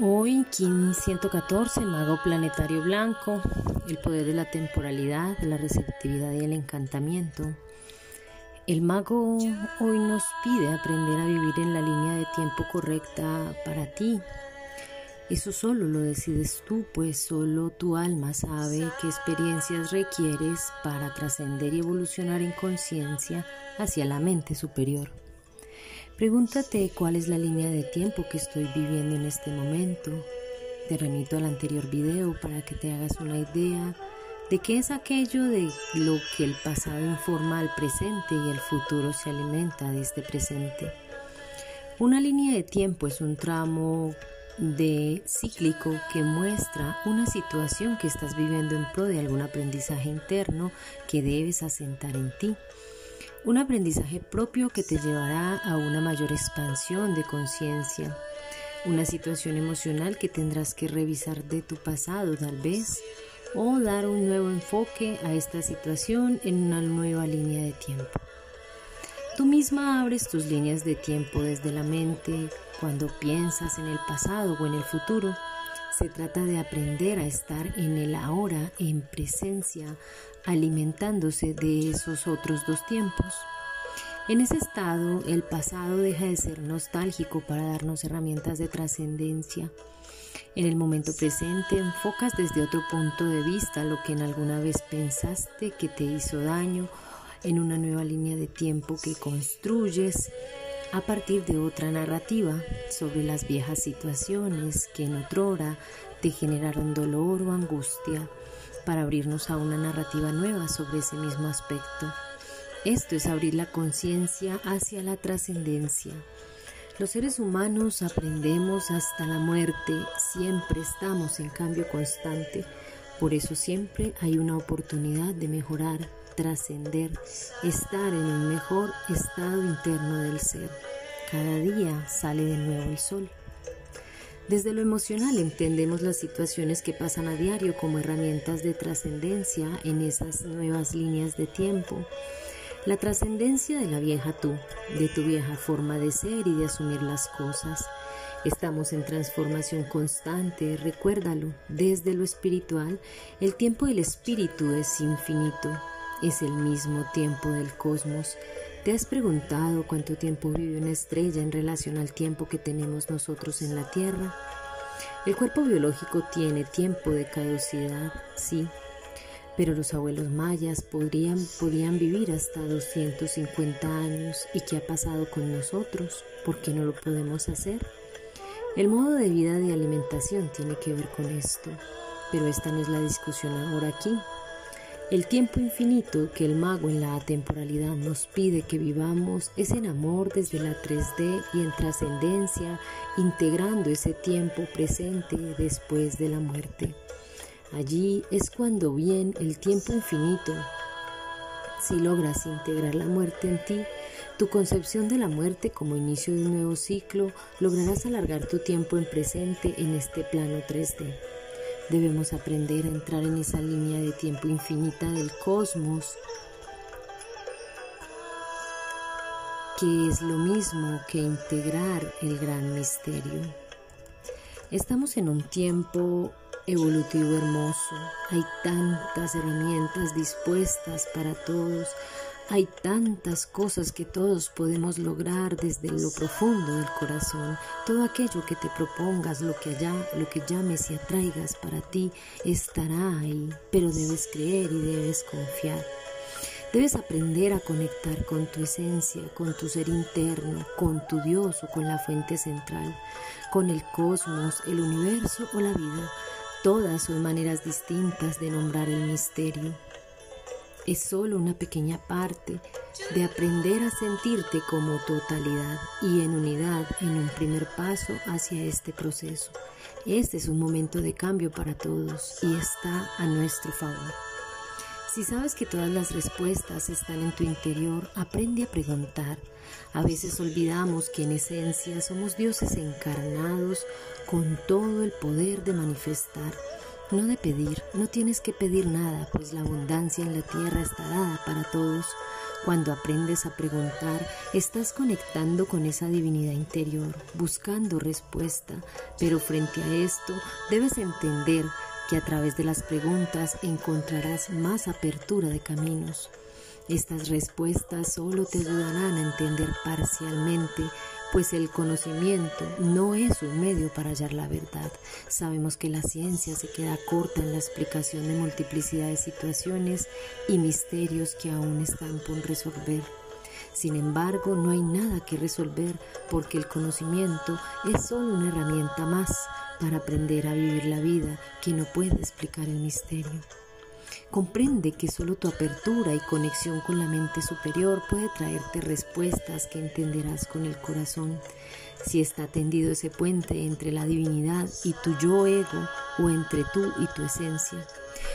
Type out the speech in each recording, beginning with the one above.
Hoy, 114, Mago Planetario Blanco, el poder de la temporalidad, de la receptividad y el encantamiento. El mago hoy nos pide aprender a vivir en la línea de tiempo correcta para ti. Eso solo lo decides tú, pues solo tu alma sabe qué experiencias requieres para trascender y evolucionar en conciencia hacia la mente superior. Pregúntate cuál es la línea de tiempo que estoy viviendo en este momento. Te remito al anterior video para que te hagas una idea de qué es aquello de lo que el pasado informa al presente y el futuro se alimenta de este presente. Una línea de tiempo es un tramo de cíclico que muestra una situación que estás viviendo en pro de algún aprendizaje interno que debes asentar en ti. Un aprendizaje propio que te llevará a una mayor expansión de conciencia. Una situación emocional que tendrás que revisar de tu pasado tal vez o dar un nuevo enfoque a esta situación en una nueva línea de tiempo. Tú misma abres tus líneas de tiempo desde la mente cuando piensas en el pasado o en el futuro se trata de aprender a estar en el ahora, en presencia, alimentándose de esos otros dos tiempos. En ese estado, el pasado deja de ser nostálgico para darnos herramientas de trascendencia. En el momento presente enfocas desde otro punto de vista lo que en alguna vez pensaste que te hizo daño en una nueva línea de tiempo que construyes a partir de otra narrativa sobre las viejas situaciones que en otrora te generaron dolor o angustia para abrirnos a una narrativa nueva sobre ese mismo aspecto. Esto es abrir la conciencia hacia la trascendencia. Los seres humanos aprendemos hasta la muerte, siempre estamos en cambio constante, por eso siempre hay una oportunidad de mejorar trascender, estar en el mejor estado interno del ser. Cada día sale de nuevo el sol. Desde lo emocional entendemos las situaciones que pasan a diario como herramientas de trascendencia en esas nuevas líneas de tiempo. La trascendencia de la vieja tú, de tu vieja forma de ser y de asumir las cosas. Estamos en transformación constante, recuérdalo, desde lo espiritual, el tiempo del espíritu es infinito, es el mismo tiempo del cosmos. ¿Te has preguntado cuánto tiempo vive una estrella en relación al tiempo que tenemos nosotros en la Tierra? El cuerpo biológico tiene tiempo de caducidad, sí, pero los abuelos mayas podrían, podían vivir hasta 250 años. ¿Y qué ha pasado con nosotros? ¿Por qué no lo podemos hacer? El modo de vida de alimentación tiene que ver con esto, pero esta no es la discusión ahora aquí. El tiempo infinito que el mago en la atemporalidad nos pide que vivamos es en amor desde la 3D y en trascendencia, integrando ese tiempo presente después de la muerte. Allí es cuando viene el tiempo infinito. Si logras integrar la muerte en ti, tu concepción de la muerte como inicio de un nuevo ciclo, lograrás alargar tu tiempo en presente en este plano 3D. Debemos aprender a entrar en esa línea de tiempo infinita del cosmos, que es lo mismo que integrar el gran misterio. Estamos en un tiempo evolutivo hermoso. Hay tantas herramientas dispuestas para todos hay tantas cosas que todos podemos lograr desde lo profundo del corazón. Todo aquello que te propongas, lo que allá, lo que llames y atraigas para ti, estará ahí. Pero debes creer y debes confiar. Debes aprender a conectar con tu esencia, con tu ser interno, con tu Dios o con la fuente central, con el cosmos, el universo o la vida. Todas son maneras distintas de nombrar el misterio es solo una pequeña parte de aprender a sentirte como totalidad y en unidad en un primer paso hacia este proceso. Este es un momento de cambio para todos y está a nuestro favor. Si sabes que todas las respuestas están en tu interior, aprende a preguntar. A veces olvidamos que en esencia somos dioses encarnados con todo el poder de manifestar no de pedir, no tienes que pedir nada, pues la abundancia en la tierra está dada para todos. Cuando aprendes a preguntar, estás conectando con esa divinidad interior, buscando respuesta, pero frente a esto debes entender que a través de las preguntas encontrarás más apertura de caminos. Estas respuestas solo te ayudarán a entender parcialmente pues el conocimiento no es un medio para hallar la verdad. Sabemos que la ciencia se queda corta en la explicación de multiplicidad de situaciones y misterios que aún están por resolver. Sin embargo, no hay nada que resolver porque el conocimiento es solo una herramienta más para aprender a vivir la vida que no puede explicar el misterio. Comprende que solo tu apertura y conexión con la mente superior puede traerte respuestas que entenderás con el corazón. Si está tendido ese puente entre la divinidad y tu yo ego o entre tú y tu esencia.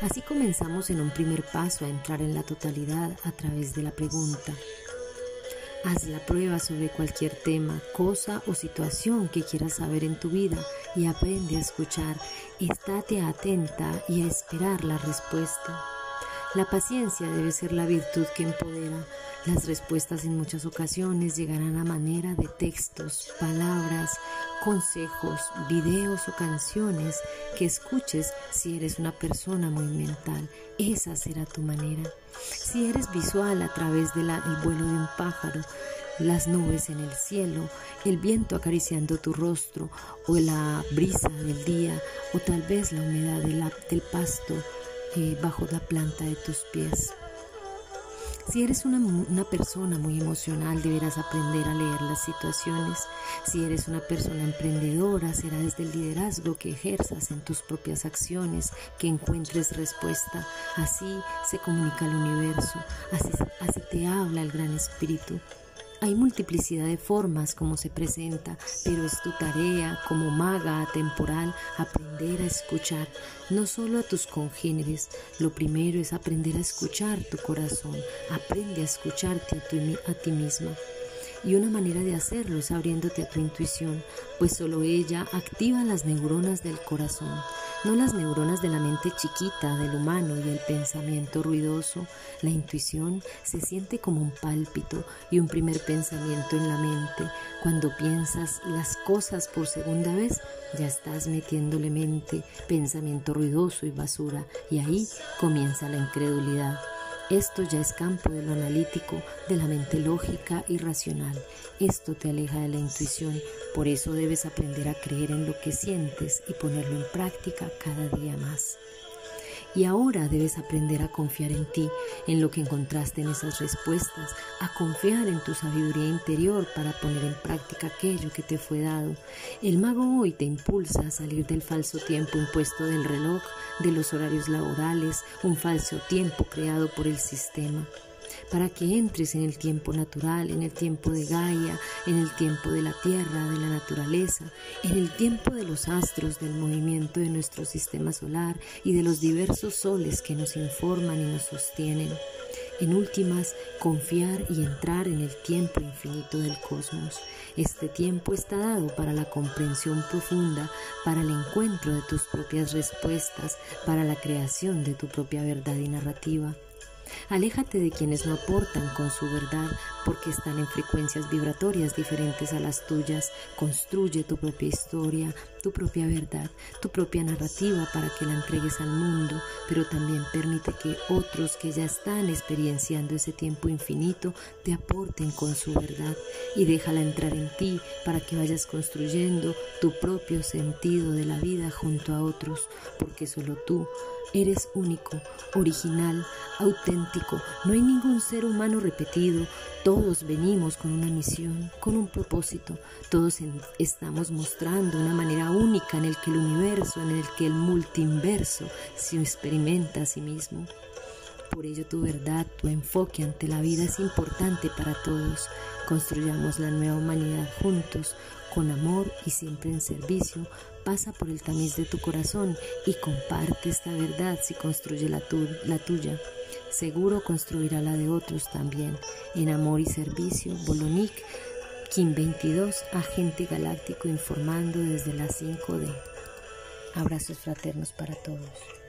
Así comenzamos en un primer paso a entrar en la totalidad a través de la pregunta. Haz la prueba sobre cualquier tema, cosa o situación que quieras saber en tu vida y aprende a escuchar. Estate atenta y a esperar la respuesta. La paciencia debe ser la virtud que empodera. Las respuestas en muchas ocasiones llegarán a manera de textos, palabras, consejos, videos o canciones que escuches si eres una persona muy mental. Esa será tu manera. Si eres visual a través del vuelo de un pájaro, las nubes en el cielo, el viento acariciando tu rostro o la brisa del día o tal vez la humedad del pasto bajo la planta de tus pies. Si eres una, una, persona muy emocional, deberás aprender a leer las situaciones. Si eres una persona emprendedora, será desde el liderazgo que ejerzas en tus propias acciones que encuentres respuesta. Así se comunica el universo, así, así te habla el Gran Espíritu. Hay multiplicidad de formas como se presenta, pero es tu tarea como maga atemporal aprender a escuchar, no solo a tus congéneres. Lo primero es aprender a escuchar tu corazón, aprende a escucharte a, a ti misma. Y una manera de hacerlo es abriéndote a tu intuición, pues solo ella activa las neuronas del corazón no las neuronas de la mente chiquita del humano y el pensamiento ruidoso. La intuición se siente como un pálpito y un primer pensamiento en la mente. Cuando piensas las cosas por segunda vez, ya estás metiéndole mente, pensamiento ruidoso y basura, y ahí comienza la incredulidad. Esto ya es campo de lo analítico, de la mente lógica y racional. Esto te aleja de la intuición, por eso debes aprender a creer en lo que sientes y ponerlo en práctica cada día más. Y ahora debes aprender a confiar en ti, en lo que encontraste en esas respuestas, a confiar en tu sabiduría interior para poner en práctica aquello que te fue dado. El mago hoy te impulsa a salir del falso tiempo impuesto del reloj, de los horarios laborales, un falso tiempo creado por el sistema para que entres en el tiempo natural, en el tiempo de Gaia, en el tiempo de la tierra, de la naturaleza, en el tiempo de los astros, del movimiento de nuestro sistema solar y de los diversos soles que nos informan y nos sostienen. En últimas, confiar y entrar en el tiempo infinito del cosmos. Este tiempo está dado para la comprensión profunda, para el encuentro de tus propias respuestas, para la creación de tu propia verdad y narrativa. Aléjate de quienes no aportan con su verdad porque están en frecuencias vibratorias diferentes a las tuyas. Construye tu propia historia, tu propia verdad, tu propia narrativa para que la entregues al mundo, pero también permite que otros que ya están experienciando ese tiempo infinito te aporten con su verdad y déjala entrar en ti para que vayas construyendo tu propio sentido de la vida junto a otros, porque solo tú eres único, original, auténtico, no hay ningún ser humano repetido, todos venimos con una misión, con un propósito. Todos estamos mostrando una manera única en el que el universo, en el que el multiverso se experimenta a sí mismo. Por ello tu verdad, tu enfoque ante la vida es importante para todos. Construyamos la nueva humanidad juntos, con amor y siempre en servicio. Pasa por el tamiz de tu corazón y comparte esta verdad si construye la, la tuya seguro construirá la de otros también. En amor y servicio, Bolonic, Kim 22, agente galáctico informando desde la 5D. Abrazos fraternos para todos.